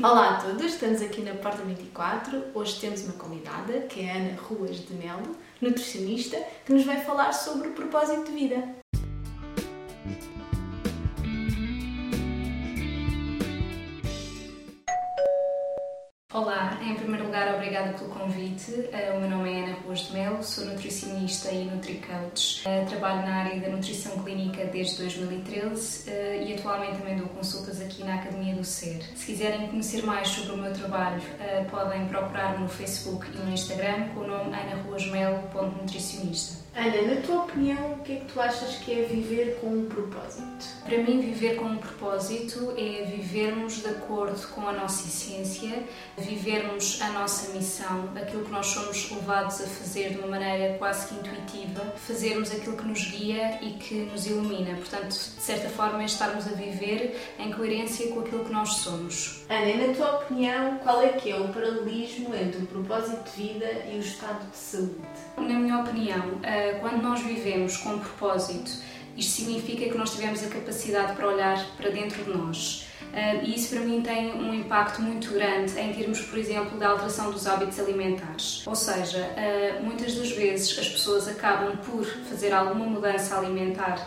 Olá a todos, estamos aqui na Porta 24. Hoje temos uma convidada, que é a Ana Ruas de Melo, nutricionista, que nos vai falar sobre o propósito de vida. Olá, em primeiro lugar, obrigada pelo convite. Uh, o meu nome é Ana Ruas de Melo, sou nutricionista e NutriCoach. Uh, trabalho na área da nutrição clínica desde 2013 uh, e atualmente também dou consultas aqui na Academia do Ser. Se quiserem conhecer mais sobre o meu trabalho, podem procurar-me no Facebook e no Instagram com o nome anaruasmelo.nutricionista. Ana, na tua opinião, o que é que tu achas que é viver com um propósito? Para mim, viver com um propósito é vivermos de acordo com a nossa essência, vivermos a nossa missão, aquilo que nós somos levados a fazer de uma maneira quase que intuitiva, fazermos aquilo que nos guia e que nos ilumina. Portanto, de certa forma, é estarmos a viver em coerência com aquilo que nós somos. Ana, na tua opinião, qual é que é o paralelismo entre o propósito de vida e o estado de saúde? Na minha opinião, eh, quando nós vivemos com propósito, isto significa que nós tivemos a capacidade para olhar para dentro de nós. Eh, e isso para mim tem um impacto muito grande em termos, por exemplo, da alteração dos hábitos alimentares. Ou seja, eh, muitas das vezes as pessoas acabam por fazer alguma mudança alimentar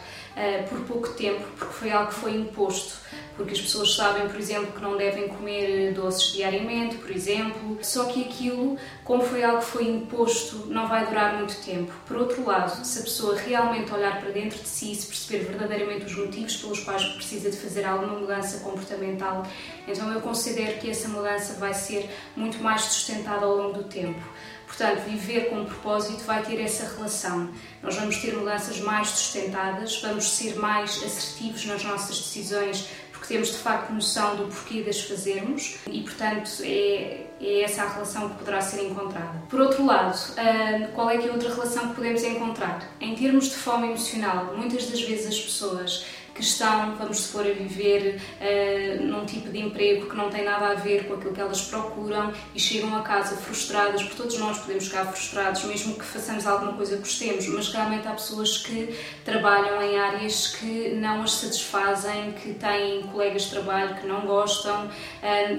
por pouco tempo, porque foi algo que foi imposto porque as pessoas sabem, por exemplo, que não devem comer doces diariamente, por exemplo. Só que aquilo, como foi algo que foi imposto, não vai durar muito tempo. Por outro lado, se a pessoa realmente olhar para dentro de si, se perceber verdadeiramente os motivos pelos quais precisa de fazer alguma mudança comportamental, então eu considero que essa mudança vai ser muito mais sustentada ao longo do tempo. Portanto, viver com um propósito vai ter essa relação. Nós vamos ter mudanças mais sustentadas, vamos ser mais assertivos nas nossas decisões, porque temos de facto noção do porquê das fazermos e, portanto, é, é essa a relação que poderá ser encontrada. Por outro lado, ah, qual é que é outra relação que podemos encontrar? Em termos de fome emocional, muitas das vezes as pessoas que estão, vamos supor, a viver uh, num tipo de emprego que não tem nada a ver com aquilo que elas procuram e chegam a casa frustradas, porque todos nós podemos ficar frustrados, mesmo que façamos alguma coisa que gostemos, mas realmente há pessoas que trabalham em áreas que não as satisfazem, que têm colegas de trabalho que não gostam uh,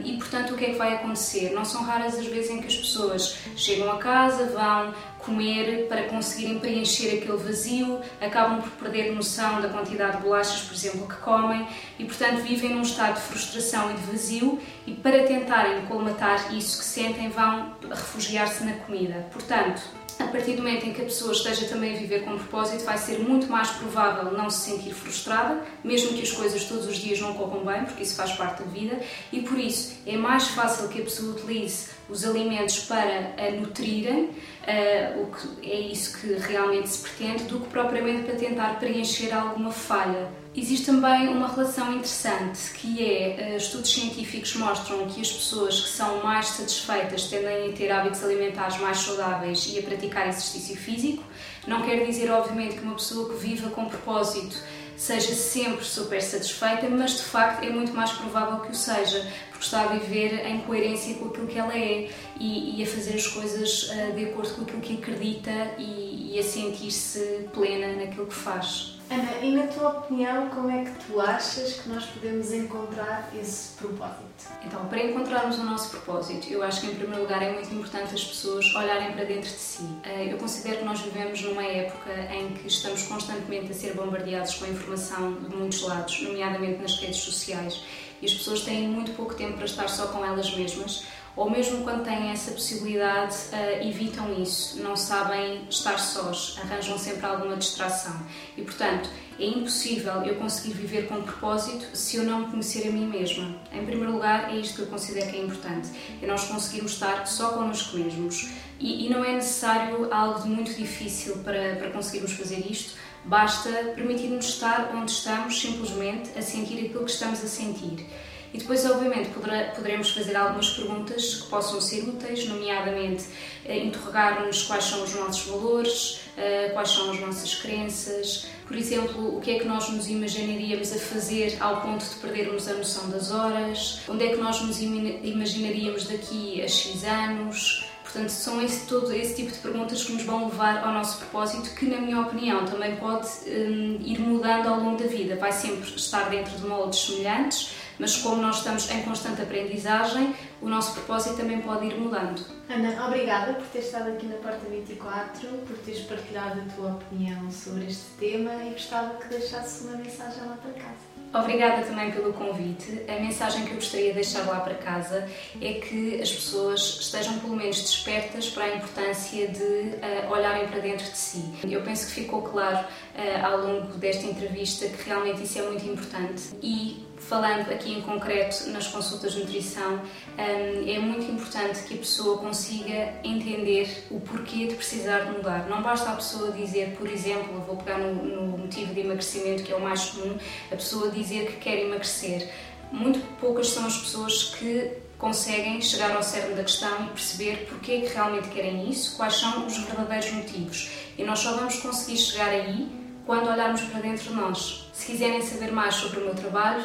e, portanto, o que é que vai acontecer? Não são raras as vezes em que as pessoas chegam a casa, vão comer para conseguirem preencher aquele vazio, acabam por perder noção da quantidade de bolachas, por exemplo, que comem e, portanto, vivem num estado de frustração e de vazio e para tentarem colmatar isso que sentem vão refugiar-se na comida. Portanto, a partir do momento em que a pessoa esteja também a viver com propósito, vai ser muito mais provável não se sentir frustrada, mesmo que as coisas todos os dias não corram bem, porque isso faz parte da vida, e por isso é mais fácil que a pessoa utilize os alimentos para a nutrirem, uh, o que é isso que realmente se pretende, do que propriamente para tentar preencher alguma falha. Existe também uma relação interessante que é, uh, estudos científicos mostram que as pessoas que são mais satisfeitas tendem a ter hábitos alimentares mais saudáveis e a praticar exercício físico. Não quer dizer, obviamente, que uma pessoa que viva com propósito seja sempre super satisfeita, mas de facto é muito mais provável que o seja, porque está a viver em coerência com aquilo que ela é e, e a fazer as coisas uh, de acordo com aquilo que acredita e, e a sentir-se plena naquilo que faz. Ana, e na tua opinião, como é que tu achas que nós podemos encontrar esse propósito? Então, para encontrarmos o nosso propósito, eu acho que em primeiro lugar é muito importante as pessoas olharem para dentro de si. Eh, eu considero que nós vivemos numa época em que estamos constantemente a ser bombardeados com informação de muitos lados, nomeadamente nas redes sociais, e as pessoas têm muito pouco tempo para estar só com elas mesmas ou mesmo quando têm essa possibilidade, uh, evitam isso, não sabem estar sós, arranjam sempre alguma distração. E portanto, é impossível eu conseguir viver com propósito se eu não me conhecer a mim mesma. Em primeiro lugar, é isto que eu considero que é importante: é nós conseguirmos estar só connosco mesmos. E, e não é necessário algo de muito difícil para, para conseguirmos fazer isto. Basta permitir-nos estar onde estamos, simplesmente a sentir aquilo que estamos a sentir. E depois, obviamente, poderemos fazer algumas perguntas que possam ser úteis, nomeadamente eh, interrogar-nos quais são os nossos valores, eh, quais são as nossas crenças, por exemplo, o que é que nós nos imaginaríamos a fazer ao ponto de perdermos a noção das horas, onde é que nós nos imaginaríamos daqui a X anos. Portanto, são esse, todo esse tipo de perguntas que nos vão levar ao nosso propósito, que, na minha opinião, também pode um, ir mudando ao longo da vida. Vai sempre estar dentro de moldes semelhantes, mas como nós estamos em constante aprendizagem, o nosso propósito também pode ir mudando. Ana, obrigada por ter estado aqui na Porta 24, por teres partilhado a tua opinião sobre este tema e gostava que deixasse uma mensagem lá para casa. Obrigada também pelo convite. A mensagem que eu gostaria de deixar lá para casa é que as pessoas estejam pelo menos despertas para a importância de uh, olharem para dentro de si. Eu penso que ficou claro uh, ao longo desta entrevista que realmente isso é muito importante e falando aqui em concreto nas consultas de nutrição, hum, é muito importante que a pessoa consiga entender o porquê de precisar de mudar. Não basta a pessoa dizer, por exemplo, vou pegar no, no motivo de emagrecimento, que é o mais comum, a pessoa dizer que quer emagrecer. Muito poucas são as pessoas que conseguem chegar ao cerne da questão e perceber porque é que realmente querem isso, quais são os verdadeiros motivos. E nós só vamos conseguir chegar aí quando olharmos para dentro de nós. Se quiserem saber mais sobre o meu trabalho,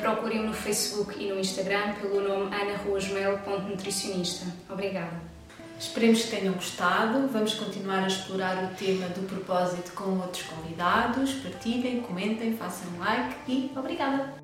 procurem-me no Facebook e no Instagram pelo nome anaruasmel.nutricionista. Obrigada. Esperemos que tenham gostado. Vamos continuar a explorar o tema do propósito com outros convidados. Partilhem, comentem, façam like e obrigada!